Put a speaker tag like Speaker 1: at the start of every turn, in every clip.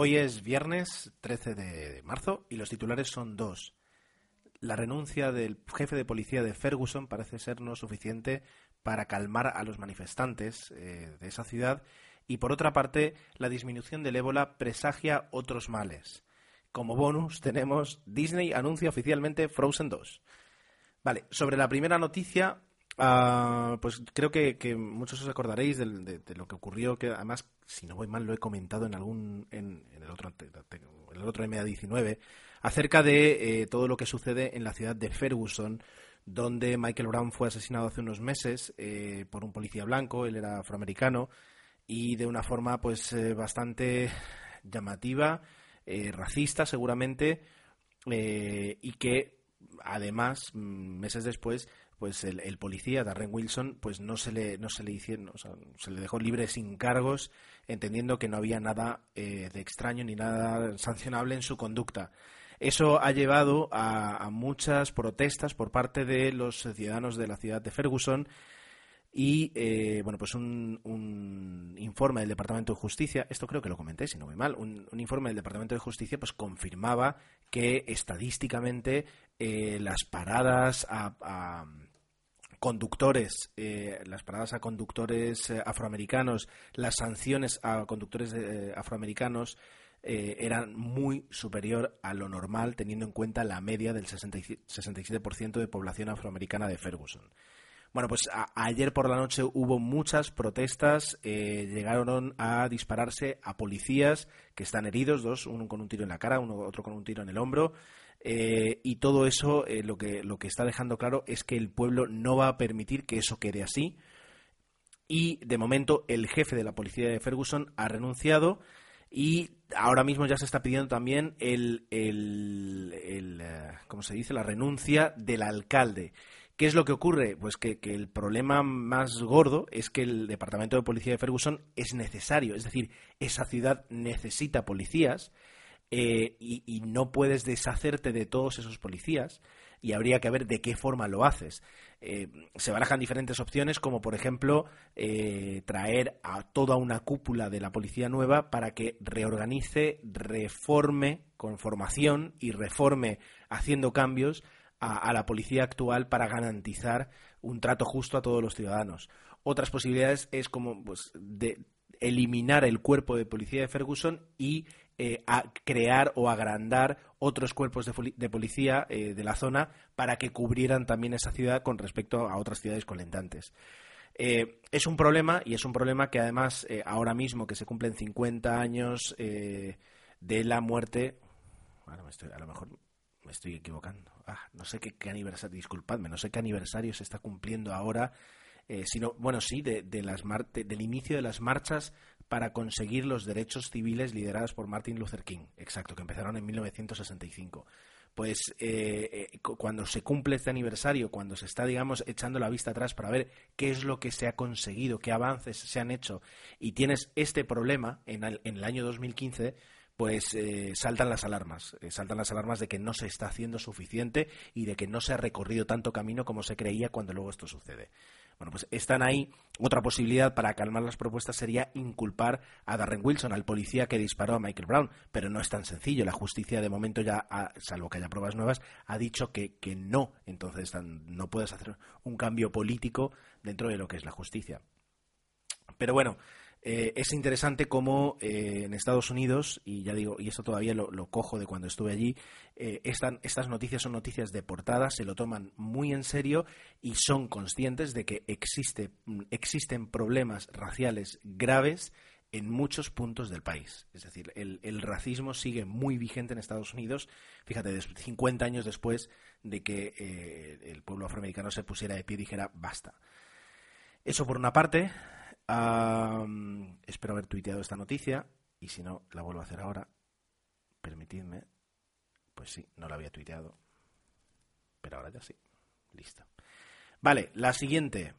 Speaker 1: Hoy es viernes 13 de marzo y los titulares son dos. La renuncia del jefe de policía de Ferguson parece ser no suficiente para calmar a los manifestantes eh, de esa ciudad y por otra parte la disminución del ébola presagia otros males. Como bonus tenemos Disney anuncia oficialmente Frozen 2. Vale, sobre la primera noticia, ah, pues creo que, muchos os acordaréis de, lo que ocurrió, que además, si no voy mal, lo he comentado en algún en, el otro en el otro MA19 acerca de eh, todo lo que sucede en la ciudad de Ferguson, donde Michael Brown fue asesinado hace unos meses eh, por un policía blanco, él era afroamericano y de una forma pues eh, bastante llamativa racista seguramente y que además mm, meses después pues el, policía Darren Wilson pues no se le no se le hicieron se le dejó libre sin cargos entendiendo que no había nada eh, de extraño ni nada sancionable en su conducta. Eso ha llevado a, muchas protestas por parte de los ciudadanos de la ciudad de Ferguson y eh, bueno pues un, informe del Departamento de Justicia esto creo que lo comenté si no muy mal un, informe del Departamento de Justicia pues confirmaba que estadísticamente eh, las paradas a, conductores eh, las paradas a conductores afroamericanos las sanciones a conductores afroamericanos eran muy superior a lo normal teniendo en cuenta la media del 67% de población afroamericana de Ferguson. Bueno, pues ayer por la noche hubo muchas protestas, eh, llegaron a dispararse a policías que están heridos, dos, uno con un tiro en la cara, uno otro con un tiro en el hombro. Eh, y todo eso eh, lo, que, lo que está dejando claro es que el pueblo no va a permitir que eso quede así. Y de momento el jefe de la policía de Ferguson ha renunciado y ahora mismo ya se está pidiendo también el, el, el ¿cómo se dice? la renuncia del alcalde. ¿Qué es lo que ocurre? Pues que, el problema más gordo es que el Departamento de Policía de Ferguson es necesario, es decir, esa ciudad necesita policías eh, y, no puedes deshacerte de todos esos policías y habría que ver de qué forma lo haces. Eh, se barajan diferentes opciones, como por ejemplo eh, traer a toda una cúpula de la policía nueva para que reorganice, reforme con formación y reforme haciendo cambios a, la policía actual para garantizar un trato justo a todos los ciudadanos. Otras posibilidades es como pues, de eliminar el cuerpo de policía de Ferguson y eh, a crear o agrandar otros cuerpos de, policía eh, de la zona para que cubrieran también esa ciudad con respecto a otras ciudades colindantes. Eh, es un problema y es un problema que además ahora mismo que se cumplen 50 años de la muerte, bueno, a lo mejor me estoy equivocando. Ah, no sé qué, aniversario, disculpadme, no sé qué aniversario se está cumpliendo ahora, eh, sino, bueno, sí, de, las del inicio de las marchas para conseguir los derechos civiles lideradas por Martin Luther King, exacto, que empezaron en 1965 pues eh, eh, cuando se cumple este aniversario, cuando se está, digamos, echando la vista atrás para ver qué es lo que se ha conseguido, qué avances se han hecho, y tienes este problema en el, en el año 2015, pues eh, saltan las alarmas, eh, saltan las alarmas de que no se está haciendo suficiente y de que no se ha recorrido tanto camino como se creía cuando luego esto sucede. Bueno, pues están ahí. Otra posibilidad para calmar las propuestas sería inculpar a Darren Wilson, al policía que disparó a Michael Brown, pero no es tan sencillo. La justicia de momento ya, salvo que haya pruebas nuevas, ha dicho que, que no. Entonces no puedes hacer un cambio político dentro de lo que es la justicia. Pero bueno, eh, es interesante cómo eh, en Estados Unidos, y ya digo, y esto todavía lo, cojo de cuando estuve allí, eh, estas noticias son noticias de portada, se lo toman muy en serio y son conscientes de que existe, existen problemas raciales graves en muchos puntos del país. Es decir, el, el, racismo sigue muy vigente en Estados Unidos, fíjate, 50 años después de que el pueblo afroamericano se pusiera de pie y dijera basta. Eso por una parte. Espero haber tuiteado esta noticia y si no, la vuelvo a hacer ahora. Permitidme. Pues sí, no la había tuiteado. Pero ahora ya sí. Listo. Vale, la siguiente.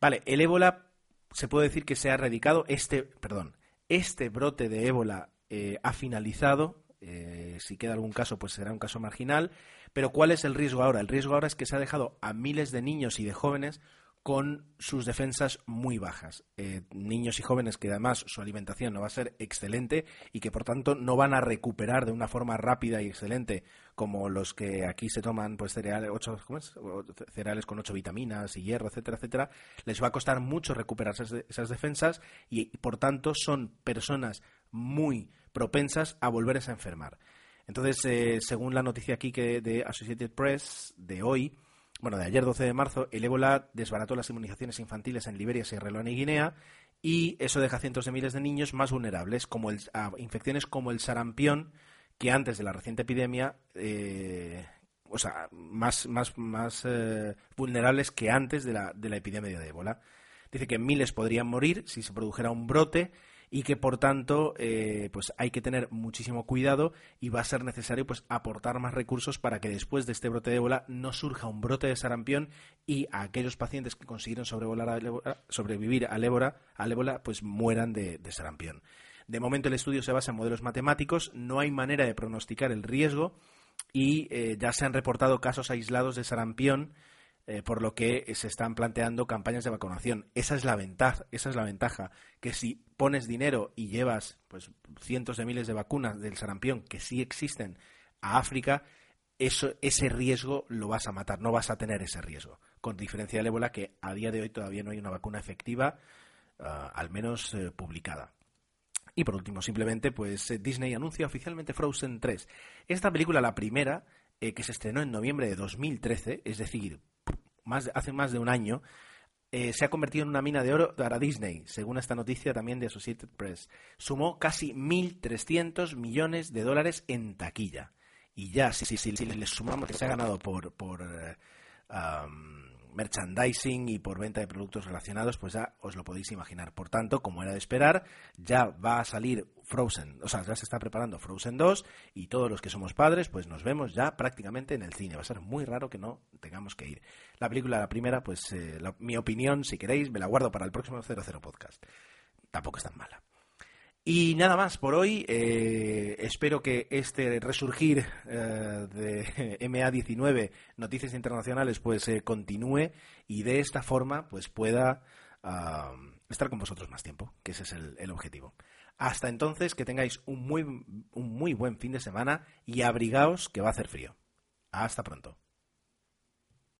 Speaker 1: Vale, el ébola se puede decir que se ha erradicado. Este, perdón, este brote de ébola eh, ha finalizado. Eh, si queda algún caso, pues será un caso marginal. Pero ¿cuál es el riesgo ahora? El riesgo ahora es que se ha dejado a miles de niños y de jóvenes con sus defensas muy bajas. Eh, niños y jóvenes que además su alimentación no va a ser excelente y que por tanto no van a recuperar de una forma rápida y excelente como los que aquí se toman pues cereales, ocho, cereales con ocho vitaminas y hierro, etcétera, etcétera. Les va a costar mucho recuperar esas, defensas y por tanto son personas muy propensas a volverse a enfermar. Entonces, eh, según la noticia aquí que de Associated Press de hoy, bueno, de ayer 12 de marzo, el ébola desbarató las inmunizaciones infantiles en Liberia, Sierra Leona y Guinea y eso deja cientos de miles de niños más vulnerables como a infecciones como el sarampión que antes de la reciente epidemia, eh, o sea, más, más, más eh, vulnerables que antes de la, de la epidemia de ébola. Dice que miles podrían morir si se produjera un brote y que por tanto eh, pues hay que tener muchísimo cuidado y va a ser necesario pues aportar más recursos para que después de este brote de ébola no surja un brote de sarampión y a aquellos pacientes que consiguieron sobrevivir al ébola, al pues mueran de, sarampión. De momento el estudio se basa en modelos matemáticos, no hay manera de pronosticar el riesgo y eh, ya se han reportado casos aislados de sarampión eh, por lo que se están planteando campañas de vacunación. Esa es la ventaja, esa es la ventaja, que si pones dinero y llevas pues cientos de miles de vacunas del sarampión que sí existen a África, eso, ese riesgo lo vas a matar, no vas a tener ese riesgo. Con diferencia del ébola, que a día de hoy todavía no hay una vacuna efectiva, ah, al menos eh, publicada. Y por último, simplemente, pues eh, Disney anuncia oficialmente Frozen 3. Esta película, la primera, que se estrenó en noviembre de 2013, es decir, hace más de un año, eh, se ha convertido en una mina de oro para Disney, según esta noticia también de Associated Press. Sumó casi 1.300 millones de dólares en taquilla. Y ya, si, si, si, les sumamos que se ha ganado por, por eh, merchandising y por venta de productos relacionados, pues ya os lo podéis imaginar. Por tanto, como era de esperar, ya va a salir Frozen, o sea, ya se está preparando Frozen 2 y todos los que somos padres, pues nos vemos ya prácticamente en el cine. Va a ser muy raro que no tengamos que ir. La película, la primera, pues eh, mi opinión, si queréis, me la guardo para el próximo 00 podcast. Tampoco es tan mala. Y nada más por hoy. Eh, espero que este resurgir eh, de MA19, Noticias Internacionales, pues eh, continúe y de esta forma pues pueda estar con vosotros más tiempo, que ese es el, el, objetivo. Hasta entonces, que tengáis un muy, un muy buen fin de semana y abrigaos que va a hacer frío. Hasta pronto.